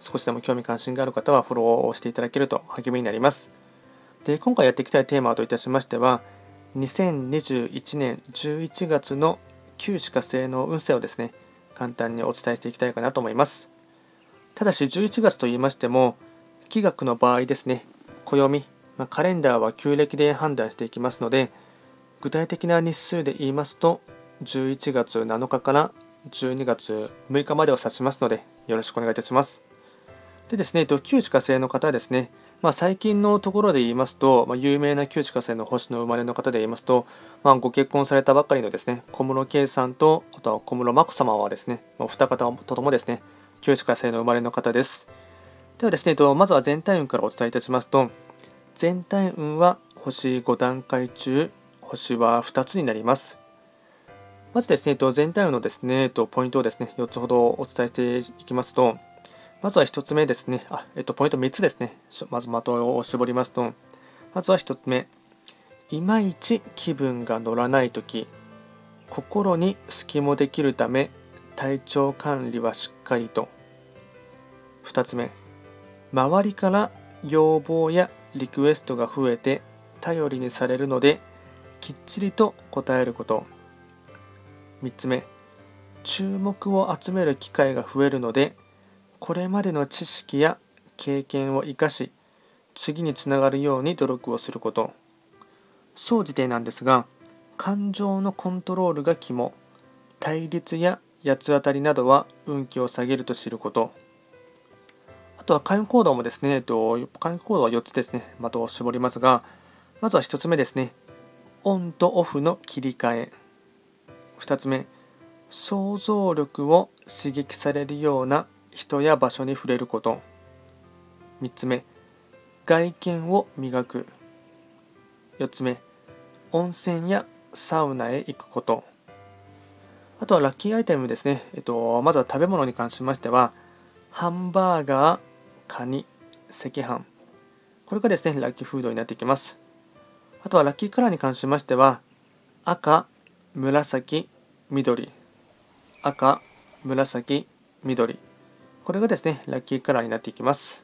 少しでも興味関心がある方はフォローをしていただけると励みになります。で今回やっていきたいテーマといたしましては2021年11月の旧歯科星の運勢をですね簡単にお伝えしていきたいかなと思いますただし11月と言いましても気学の場合ですね暦、まあ、カレンダーは旧暦で判断していきますので具体的な日数で言いますと11月7日から12月6日までを指しますのでよろしくお願いいたしますでですね旧歯科星の方はですね。まあ、最近のところで言いますと、まあ、有名な旧歯科生の星の生まれの方で言いますと、まあ、ご結婚されたばかりのですね小室圭さんとあとは小室眞子さまはですねお二方とともですね旧歯科生の生まれの方です。ではですねまずは全体運からお伝えいたしますと全体運は星5段階中星は2つになります。まずですね全体運のですねポイントをですね4つほどお伝えしていきますとまずは1つ目ですね。あ、えっと、ポイント3つですね。まず的を絞りますと、まずは1つ目。いまいち気分が乗らないとき、心に隙もできるため、体調管理はしっかりと。2つ目。周りから要望やリクエストが増えて頼りにされるので、きっちりと答えること。3つ目。注目を集める機会が増えるので、これまでの知識や経験を生かし次につながるように努力をすること。総じてなんですが感情のコントロールが肝。対立や八つ当たりなどは運気を下げると知ること。あとは開運行動もですね、えっと、開運行動は4つですね。的を絞りますがまずは1つ目ですね。オンとオフの切り替え。2つ目想像力を刺激されるような人や場所に触れること。3つ目外見を磨く。4つ目温泉やサウナへ行くこと。あとはラッキーアイテムですね、えっと、まずは食べ物に関しましてはハンバーガーカニ赤飯。これがですねラッキーフードになってきます。あとはラッキーカラーに関しましては赤紫緑。赤紫緑。これがですね、ラッキーカラーになっていきます。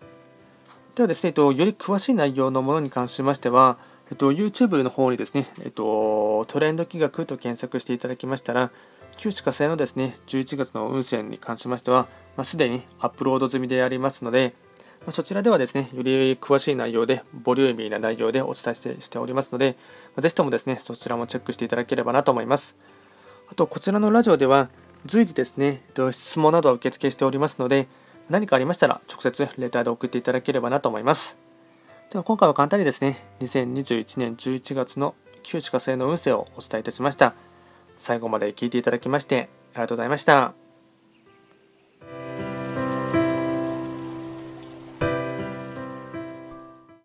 ではですね、えっと、より詳しい内容のものに関しましては、えっと、YouTube の方にですね、えっと、トレンド企画と検索していただきましたら、旧歯科生のですね、11月の運勢に関しましては、まあ、すでにアップロード済みでありますので、まあ、そちらではですね、より詳しい内容で、ボリューミーな内容でお伝えしてしておりますので、まあ、ぜひともですね、そちらもチェックしていただければなと思います。あと、こちらのラジオでは、随時ですね、質問などを受付しておりますので、何かありましたら直接レターで送っていただければなと思います。では今回は簡単にですね、2021年11月の旧地下星の運勢をお伝えいたしました。最後まで聞いていただきましてありがとうございました。